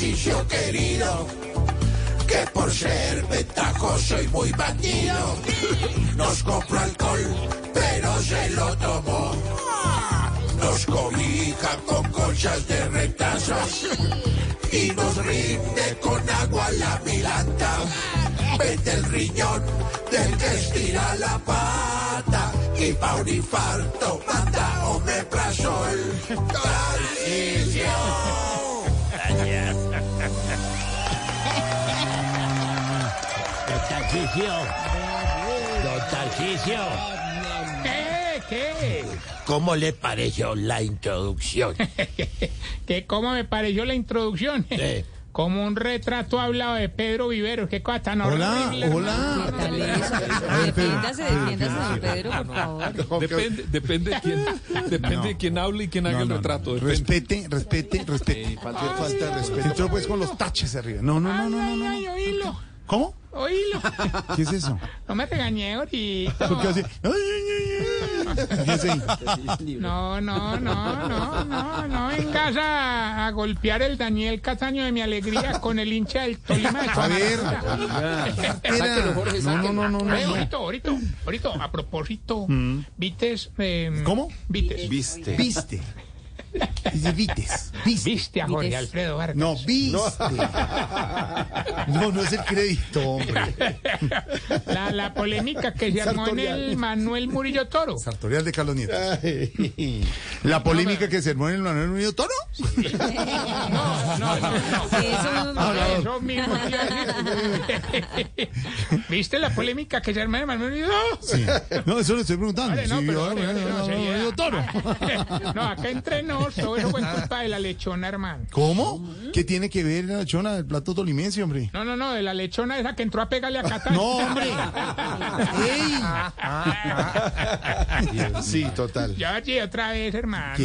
Querido, que por ser ventajoso y muy bandido, nos compró alcohol, pero se lo tomó. Nos cobija con colchas de retazos y nos rinde con agua la milanta. Vete el riñón del que estira la pata y pa' un infarto manda omeprazol. Tarcisio. Don Tarcisio. Don Tarcisio. ¿Qué? ¿Qué? ¿Cómo le pareció la introducción? ¿Qué? ¿Cómo me pareció la introducción? Sí. Como un retrato hablado de Pedro Viveros. Qué cosa tan Hola, horrible. hola. Defiéndase, defiéndase, don Pedro, por favor. Depende, depende de quién, depende de quién hable y quién haga No, el no, retrato. no. depende. Respete, respete, respete. falta, falta de respeto. Entró pues con los taches arriba. No, no, no, no, no. Ay, no. ay, oílo, ¿Cómo? oílo. ¿Qué es eso? No me regañé ahorita. ¿Por qué así? No, no, no, no, no, no vengas a, a golpear el Daniel Cataño de mi alegría con el hincha del Tolima de A ver. Espera. No, no, no, no, no. ahorita, ahorita, ahorita, a propósito, Vites. eh, ¿Cómo? Vites. Viste. Viste. Dice Vites. Viste. Viste a Jorge Vites. Alfredo Vargas. No, viste. No, no es el crédito, hombre. La, la polémica que se armó en el Manuel Murillo Toro. Sartorial de Carlos Nieto. La polémica que se armó en el Manuel Unido Toro. No, no, no, no. Eso no Eso mismo te iba a decir. ¿Viste la polémica que se armó en el Manuel Murillo Toro? Sí. No, eso le estoy preguntando. Vale, no, Sí, pero ahora, no, no. No, acá entre todo eso fue culpa de la lechona, hermano. ¿Cómo? ¿Qué tiene que ver la chona del plato tolimense, hombre? No, no, no, de la lechona esa que entró a pegarle a Catán. No, hombre. ¡Ey! Sí, total. Ya otra vez, hermano.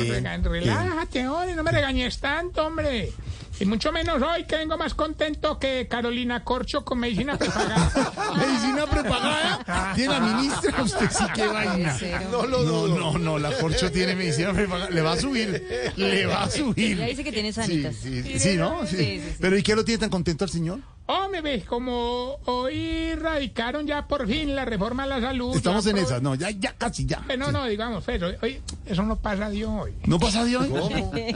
Relájate, hombre, no me regañes tanto, hombre. Y mucho menos hoy que vengo más contento que Carolina Corcho con medicina prepagada. ¿Medicina prepagada? ¿Tiene la ministra? Usted sí que vaina. No No, no, no, la Corcho tiene medicina prepagada. Le va a subir. Le va a subir. Ella dice que tiene sanitas. sí, sí, ¿no? Sí. Sí, sí, sí. Pero ¿y qué lo tiene tan contento al señor? Hombre, ves, como hoy radicaron ya por fin la reforma a la salud. Estamos ya en esas. No, ya, ya, casi ya. Eh, No, no, digamos, pero hoy, eso no pasa de hoy. ¿No pasa de hoy?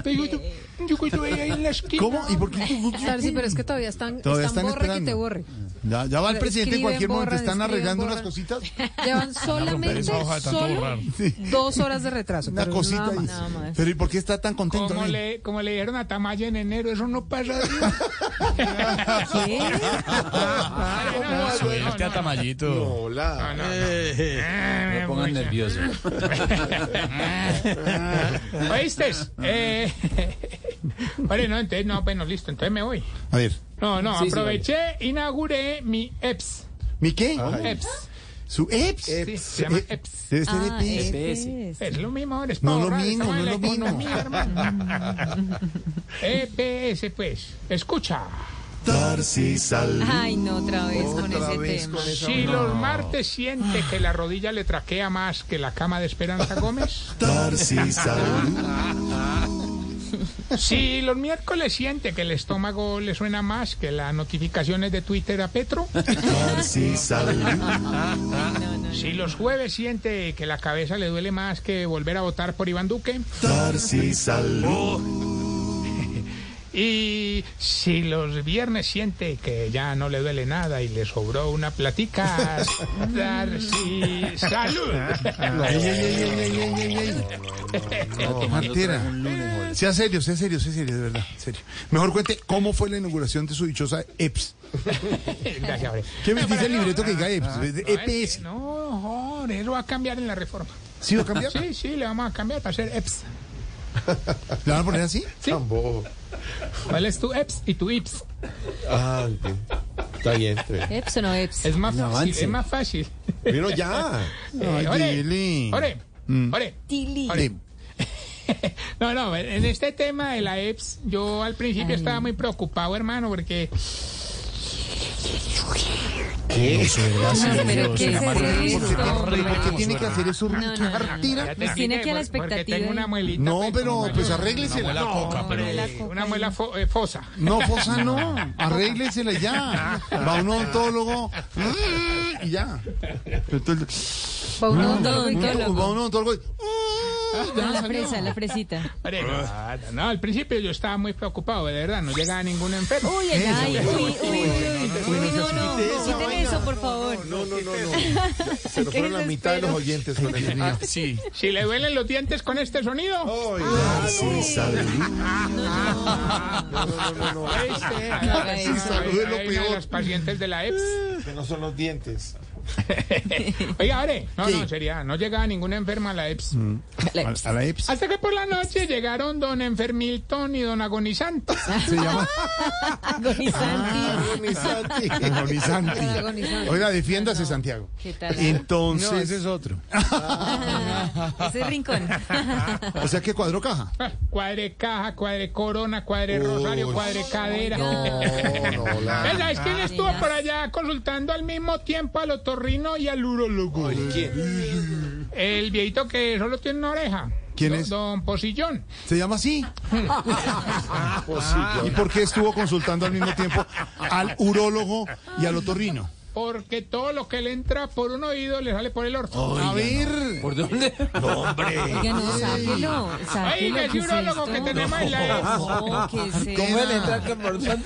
Pero yo, ahí en la esquina. ¿Cómo? ¿Y por qué? Tarsi, pero es que todavía están, Todavía están, están borre que te borre. Ya, ya va el presidente en cualquier momento. borran, Están escriben, arreglando unas cositas. Llevan solamente solo dos horas de retraso. Una pero cosita nada ahí. más, nada más. Pero ¿y por qué está tan contento? Como le, como le dijeron a Tamaya en enero, eso no pasa. ¿Qué? Suelte a Tamayito. No, no, no. Eh, No pongan nervioso. ¿Oíste? Eh, vale, no, entonces, no, bueno, listo, entonces me voy. A ver, No, no, aproveché, inauguré mi EPS. ¿mi qué? EPS. ¿Su EPS? Sí, se llama Eh, EPS. Debe ser Ah, EPS. EPS. Es lo mismo, es No, para lo ahorrar, mismo, estamos en no la lo mismo. economía, hermano. EPS, pues. Escucha. Ay, no, otra vez con ese tema. Si los martes siente que la rodilla le traquea más que la cama de Esperanza Gómez. Si los miércoles siente que el estómago le suena más que las notificaciones de Twitter a Petro. Si los jueves siente que la cabeza le duele más que volver a votar por Iván Duque. Y si los viernes siente que ya no le duele nada y le sobró una platica, Darcy, salud. No. Sea serio, sea serio, sea serio, de verdad, serio. Mejor cuente cómo fue la inauguración de su dichosa EPS. Gracias, Jorge. ¿Qué me dice el libreto que diga EPS? EPS. No, Jorge, eso va a cambiar en la reforma. ¿Sí va a cambiar? Sí, sí, le vamos a cambiar para hacer EPS. ¿Le van a poner así? Sí. ¿Cuál es tu EPS y tu IPS? Ah, está bien. ¿Eps o no eps? Es más fácil, avance. es más fácil. Bueno, ya. Eh, Ay, ore, ore, Mm. ore. Tili. Ore. No, no, en este tema de la EPS, yo al principio Ay. estaba muy preocupado, hermano, porque No, pero ¿qué es ¿Por qué, qué tiene que hacer eso? No, no, no. Te Pues tiene aquí a la expectativa tengo una muelita. No, pues, pero pues arréglesela. Una coca, pero... Una muela fo- eh, fosa. No, Fosa, no. Arréglesela ya. Va un odontólogo y ya. Entonces, Va un Va odontólogo. un odontólogo y- No, la fresa, la fresita. No, no, al principio yo estaba muy preocupado, de verdad, no llegaba ningún enfermo. Uy, ay, ay, uy, uy, uy, uy, uy, no, no, quiten eso, por favor. No, no, no, no. Se nos fueron la mitad de los oyentes con el Ah, sí. Si le duelen los dientes con este sonido, No, no, no, no. eso. ahí- Salud es lo peor. las pacientes de la EPS. Que no son los dientes. Oiga, Are, no, no, sería, no llegaba ninguna enferma a la EPS. A, a la EPS. Hasta que por la noche llegaron don Enfermilton y don Agonizante. Se llama Agonizante. Agonizanti. Agonizante. Oiga, defiéndase, Santiago. ¿Qué tal? Entonces. es otro. Ese rincón. O sea que cuadro caja. Ah, Cuadre caja, cuadre corona, cuadre rosario, cuadre cadera. No, no, la... ¿Sabes quién estuvo por allá consultando al mismo tiempo al otorrino y al urólogo? ¿Quién? El viejito que solo tiene una oreja. ¿Quién Don- es? Don Posillón. ¿Se llama así? ¿Y por qué estuvo consultando al mismo tiempo al urólogo y al otorrino? Porque todo lo que le entra por un oído le sale por el orto. A ver. ¿Por dónde? Oiga, no, sáquelo, sáquelo. Oiga, ese ¿qué es urólogo que tenemos en la No, ¿qué es esto? ¿Cómo le entra por dónde?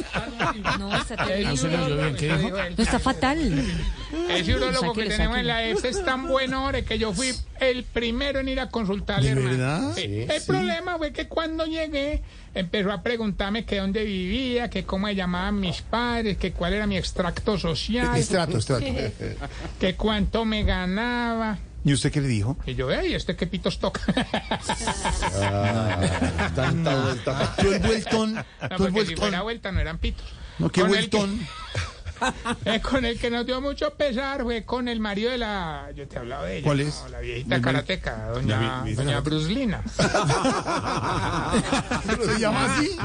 No, está terrible. se le oyó bien, ¿qué dijo? No, está fatal. Ese urólogo que tenemos en la EPS es tan bueno, ore, que yo fui el primero en ir a consultarle, ¿De hermano. verdad? Sí. El problema fue que cuando llegué, empezó a preguntarme que dónde vivía, que cómo se llamaban mis padres, que cuál era mi extracto social, Estrato, estrato. que cuánto me ganaba. ¿Y usted qué le dijo? Y yo, ey, ¿este qué pitos toca? Tanta vuelta. Tú el vueltón. No, Tú el porque si vueltón. fuera vuelta no eran pitos. No, qué Con el que- vueltón. Eh, con el que nos dio mucho pesar fue con el marido de la. Yo te he hablado de ella. ¿Cuál es? no, la viejita karateca, doña, doña Bruslina. ¿Se llama así?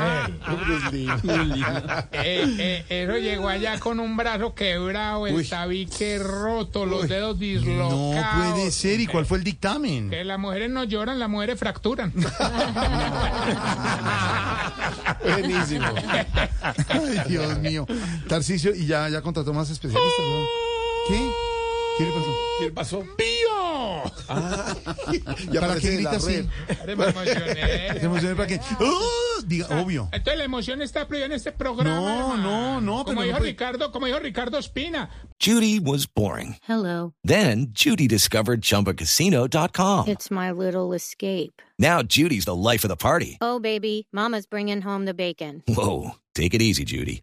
Eh, eh, eso llegó allá con un brazo quebrado, el Uy. tabique roto, los dedos No dislocados. puede ser. ¿Y cuál fue el dictamen? Que las mujeres no lloran, las mujeres fracturan. Buenísimo. Ay, Dios mío. Tarcicio, y ya, ya contrató más especialistas. ¿no? ¿Qué? ¿Qué le pasó? ¿Qué pasó? ¡Pío! Ya ¿Para qué grita así? me emocioné. ¿Se emociona para qué? ¡Oh! Diga, obvio. Entonces la emoción está prohibida en este programa. No, hermano. no, no, Como pero dijo Ricardo, como dijo Ricardo Espina. Judy was boring. Hello. Then Judy discovered ChumbaCasino.com. It's my little escape. Now Judy's the life of the party. Oh, baby, Mama's bringing home the bacon. Whoa, take it easy, Judy.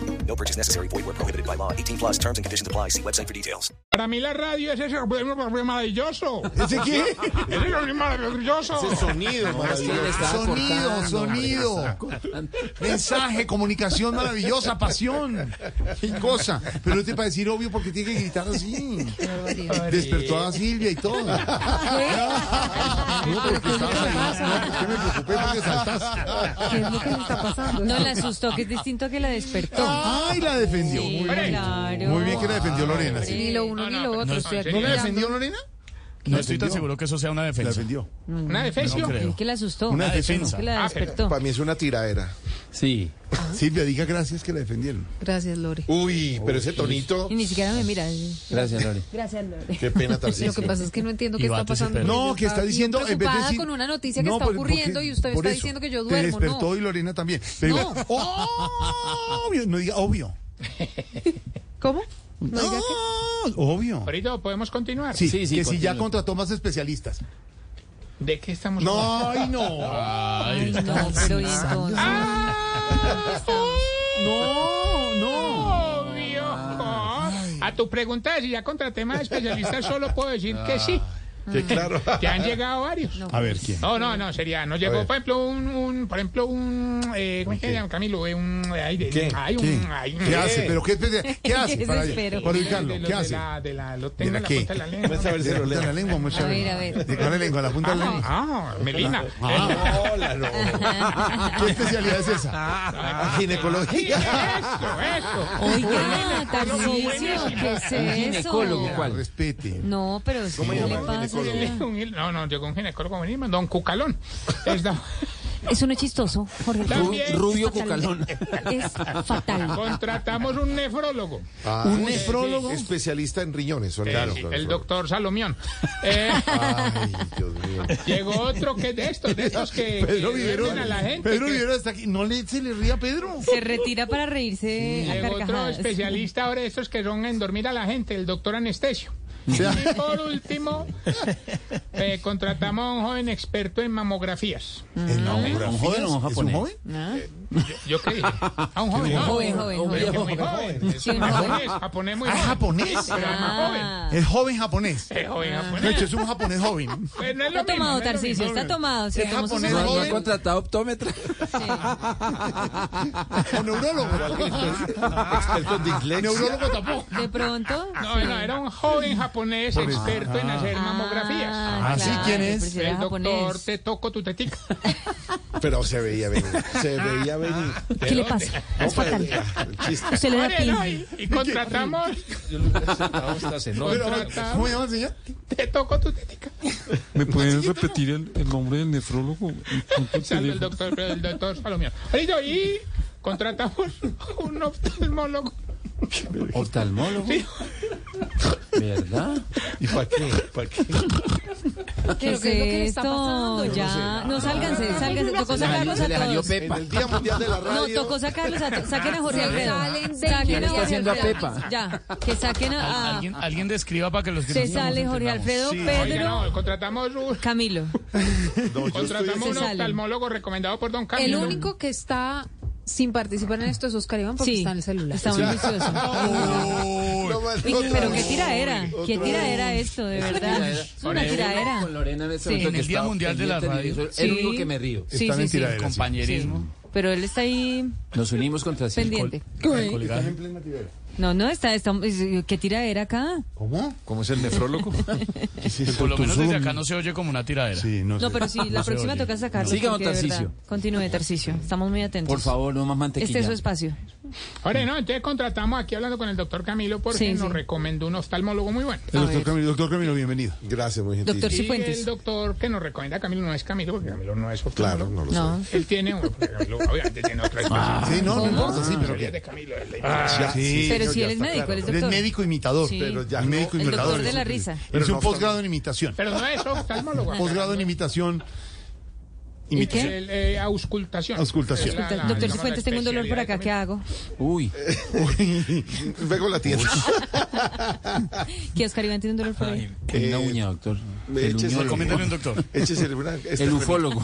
No purchase necessary. Void where prohibited by law. 18 plus terms and conditions apply. See website for details. Para mí la radio es ese problema maravilloso. ¿Ese qué? Es el problema maravilloso. Sonido maravilloso. Sonido, sonido. Mensaje, comunicación maravillosa, pasión. Qué cosa. Pero no te para decir obvio porque tiene que gritar así. Despertó a Silvia y todo. No, porque. No, porque me preocupé porque saltaste. ¿Qué es lo que le está pasando? No, la asustó, que es distinto que la despertó. Ay, la defendió. Sí, Muy bien. claro. Muy bien que la defendió Lorena. sí. Ni lo uno ni lo otro. ¿No la defendió Lorena? No estoy tan seguro que eso sea una La defensa. defendió. Una defensa. No creo. Es que la asustó. Una defensa. Que la Ah, despertó. Para mí es una tiradera. Sí. Silvia, diga gracias que la defendieron. Gracias, Lore. Uy, pero ese tonito. Y ni siquiera me mira. Gracias, Lore. Gracias, Lore. Qué pena, Lo Tarcisio. que pasa es que no entiendo qué Y está bate ese pasando. perro. No, Yo que está estaba diciendo en vez de preocupada decir- con una noticia que No, está pero porque- ocurriendo y usted por está eso, diciendo que yo Te duermo. despertó no. y Lorena también. Pero No. diga, obvio, no diga obvio. ¿Cómo? No No, obvio. Ahorita podemos continuar. Sí, Sí, sí, que si ya contrató más especialistas. ¿De qué estamos No, hablando? ay, no. Ay, no, pero y entonces. No, no. Obvio. A tu pregunta de si ya contraté más especialistas, solo puedo decir que sí. Que claro. Que han llegado varios. A ver, ¿quién? No, no, no, sería, no llegó, por ejemplo, un, un por ejemplo, un, eh, ¿cómo se llama, Camilo? Eh, un, ay, de, ¿Qué? Ay, un, ¿Qué? ay, ¿Qué hace? ¿Pero qué, qué hace? Qué Para, para de- ubicarlo, de ¿qué de hace? la, de la, lo tengo ¿De en la punta de la lengua. A ver si De lo la, de lengua, A ver, a ver. ¿De cuál lengua? ¿La punta de la lengua? Ah, Melina. Hola, no. ¿Qué especialidad es esa? Ginecología. Eso, eso. Oiga, Tarcisio, ¿qué es eso? ginecólogo, ¿cuál? Respete. No, pero sí, ¿qué le pasa? No, no, llegó un ginecólogo don Cucalón. Está- Eso no es chistoso, Jorge. También. Rubio. Cucalón. Es fatal. Contratamos un nefrólogo. ¿Un nefrólogo? Especialista en riñones, son Eh, claro. el doctor Salomión. Eh, Ay, Dios mío. llegó otro que de estos, de estos que, Pedro que Vivero. a la gente. Pedro que- Vivero está aquí. No le, se le ría a Pedro. Se retira para reírse a Llegó otro especialista ahora de estos que son en dormir a la gente, el doctor anestesio. Sea- Y por último, eh, contratamos a un joven experto en mamografías. ¿En mamografías? ¿Un joven o un ¿Es un japonés? joven? ¿Ah? Yo, yo qué dije, a un joven, ¿no? Joven, joven, Pero joven. joven. Es Sí, un un joven. japonés, japonés muy Ah, joven. japonés. Sí, pero es más joven. Ah. Joven japonés. Es joven De japonés. hecho, es un japonés joven. Pues no es lo Está mismo, tomado, no es lo Tarcisio, mismo. está tomado. Es japonés, ¿No, no joven. ha contratado optómetra? O neurólogo. Experto en dislexia. Neurólogo tampoco. De pronto. No, no, era un joven japonés experto en hacer mamografías. Ah, ¿sí? ¿Quién es? El doctor, japonés. te toco tu tetica. Pero se veía venir. Se veía venir. ¿Qué le pasa? Es fatal. El chiste. Usted le da y, contratamos, ¿Cómo se llama señor? te toco tu tetica. ¿Me pueden repetir el, el nombre del nefrólogo? El doctor, el doctor. Ahorita, y contratamos un oftalmólogo. ¿Oftalmólogo? Sí. ¿Verdad? ¿Y para qué? ¿Para qué? ¿Qué es esto? Ya. No, sálganse, sálganse. Tocó sacarlos a todos. En el Día Mundial de la No, Radio. tocó sacarlos a todos. Saquen a Jorge Alfredo. Saquen ¿Quién a Jorge haciendo a. Pepa? Ya. Que saquen a. ¿Alguien, alguien describa para que los que Se no sale Jorge. Alfredo, Pedro, no, contratamos un, Camilo. No, contratamos un oftalmólogo recomendado por don El Camilo. único que está sin participar en esto es Oscar Iván porque Sí. está en el celular. Está muy juicioso. No, otra Pero qué tiraera, qué tiraera esto, de verdad. Es una tiraera. Con Lorena en Sí. En el Día Mundial de la Radio. Sí. El único que me río. Sí, Están sí, en sí. tiradera. sí. Compañerismo. Pero él está ahí Nos unimos contra sí. pendiente. el colgaje. No, no, está, está ¿qué tiraera acá? ¿Cómo? ¿Cómo es el nefrólogo? Por lo menos desde acá no se oye como una tiradera. Sí, no sé. No, pero sí, la No próxima oye. toca sacarlo. Siga, verdad, Continúe, Tarcicio. Estamos muy atentos. Por favor, no más mantequilla. Este es su espacio. Ahora, no, entonces contratamos aquí hablando con el doctor Camilo porque Sí, nos sí. recomendó un oftalmólogo muy bueno. El doctor Camilo, doctor Camilo, bienvenido. Gracias, muy gentil. Doctor Y Cifuentes. el doctor que nos recomienda a Camilo no es Camilo, porque Camilo no es oftalmólogo. Claro, no lo No. sé. Él tiene, Camilo obviamente tiene otra especialidad. Sí, no, no importa, sí, pero Pero que- de Camilo es la imitación. Sí, Pero si él es médico, claro. él es Él es doctor. médico imitador. Sí. Pero ya El médico El imitador. doctor de la risa. Es un posgrado en imitación. Pero no es oftalmólogo. Posgrado en imitación. ¿Y Imitación. qué? El, eh, auscultación. Auscultación. La- la- Doctor Cifuentes, tengo un dolor por acá, ¿qué hago? Uy, Vengo a la tienda. ¿Qué Oscar Iván tiene un dolor por ahí? en una Eh, uña, doctor. Uñólogo. Recomiéndale un doctor. Échese una. este El ufólogo.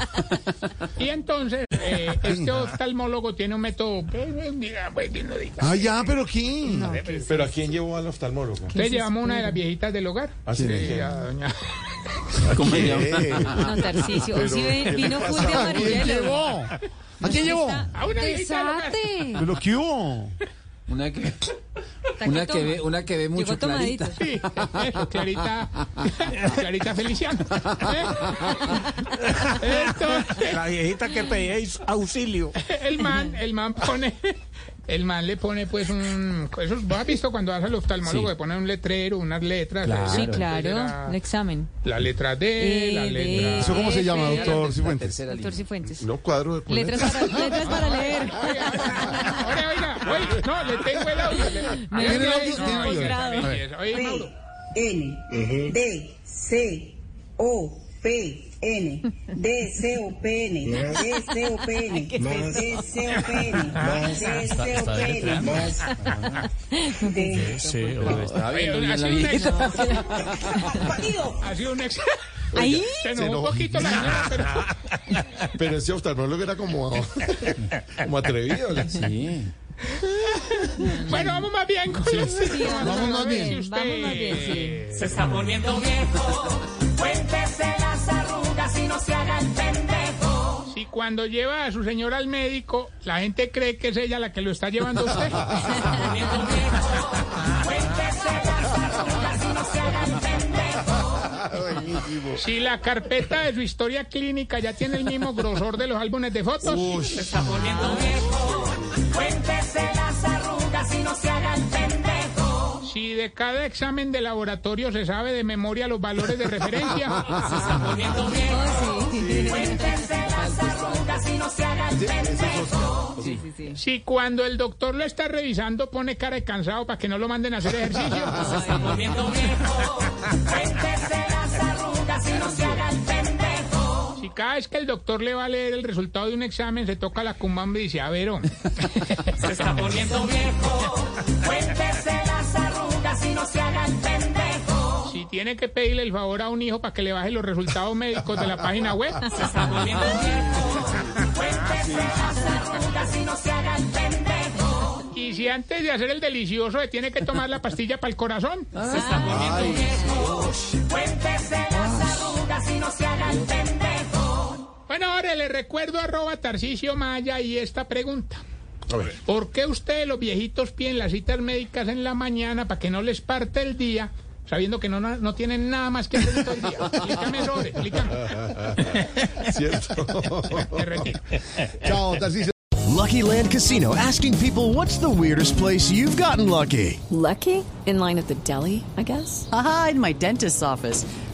Y entonces, eh, este oftalmólogo tiene un método, diga, pues, que no diga. Ah, ya, pero ¿qué? Pero ¿a quién llevó al oftalmólogo? Entonces llevamos una de las viejitas del hogar. ¿Ah, sí? Sí, a doña- ¿Cómo se llama? No, Tarcicio. Hoy sí vino full de ¿A quién amarillelo. llevó? ¿A quién llevó? a una viejita. ¿Pero qué hubo? Una que, una que ve, una que ve mucho clarita. Sí, Clarita, Clarita Feliciano. Entonces, La viejita que pedíais auxilio. el man, el man pone, el man le pone pues un, eso, ¿vos has visto cuando vas al oftalmólogo Sí. le pone un letrero, unas letras? Claro. Sí, claro. El examen. La letra D, la E, letra... ¿Eso cómo se llama, doctor La Cifuentes? Doctor. Cifuentes. No cuadro de Letras para, letras para leer. No, le tengo el audio. le- ¿Tiene el audio? N D C O P N. D C O P N. D C O P N. D C O P N. D C O P N. D viendo bien la vida. Ha sido un éxito. Ahí. Se enojó un poquito la señora, pero... Pero ese oftalmólogo era como, como atrevido. Sí. Bueno, vamos más bien con los vamos más bien, si usted- vamos más bien, sí. Se está poniendo viejo. Cuéntese las arrugas y no se haga el pendejo. Si cuando lleva a su señora al médico, la gente cree que es ella la que lo está llevando a usted. Cuéntese las arrugas y no se haga el pendejo. Si la carpeta de su historia clínica ya tiene el mismo grosor de los álbumes de fotos. Se está poniendo viejo. Y no se haga el pendejo. Si de cada examen de laboratorio se sabe de memoria los valores de referencia. Se está poniendo viejo. Sí. Cuéntese las arrugas y no se haga el pendejo. Sí, sí, sí. Si cuando el doctor lo está revisando pone cara de cansado para que no lo manden a hacer ejercicio. Se está poniendo viejo. Cuéntese las arrugas y no se haga el pendejo. Si cada vez que el doctor le va a leer el resultado de un examen se toca la cumbamba y dice, a ver, hombre". Se está poniendo viejo. Cuéntese las arrugas y no se haga el pendejo. si tiene que pedirle el favor a un hijo para que le baje los resultados médicos de la página web. Se está poniendo viejo. Cuéntese las arrugas y no se haga el pendejo. Y si antes de hacer el delicioso se tiene que tomar la pastilla para el corazón. Se está poniendo viejo. Cuéntese las arrugas y no se haga el pendejo. Bueno, ahora le recuerdo arroba Tarcicio Maya y esta pregunta. A ver. ¿Por qué ustedes los viejitos piden las citas médicas en la mañana para que no les parte el día, sabiendo que no, no tienen nada más que hacer todo el día? Explícame sobre, explícame. Cierto. Chao, Tarcisio. Lucky Land Casino asking people what's the weirdest place you've gotten lucky? Lucky? In line at the deli, I guess? Aha, in my dentist's office.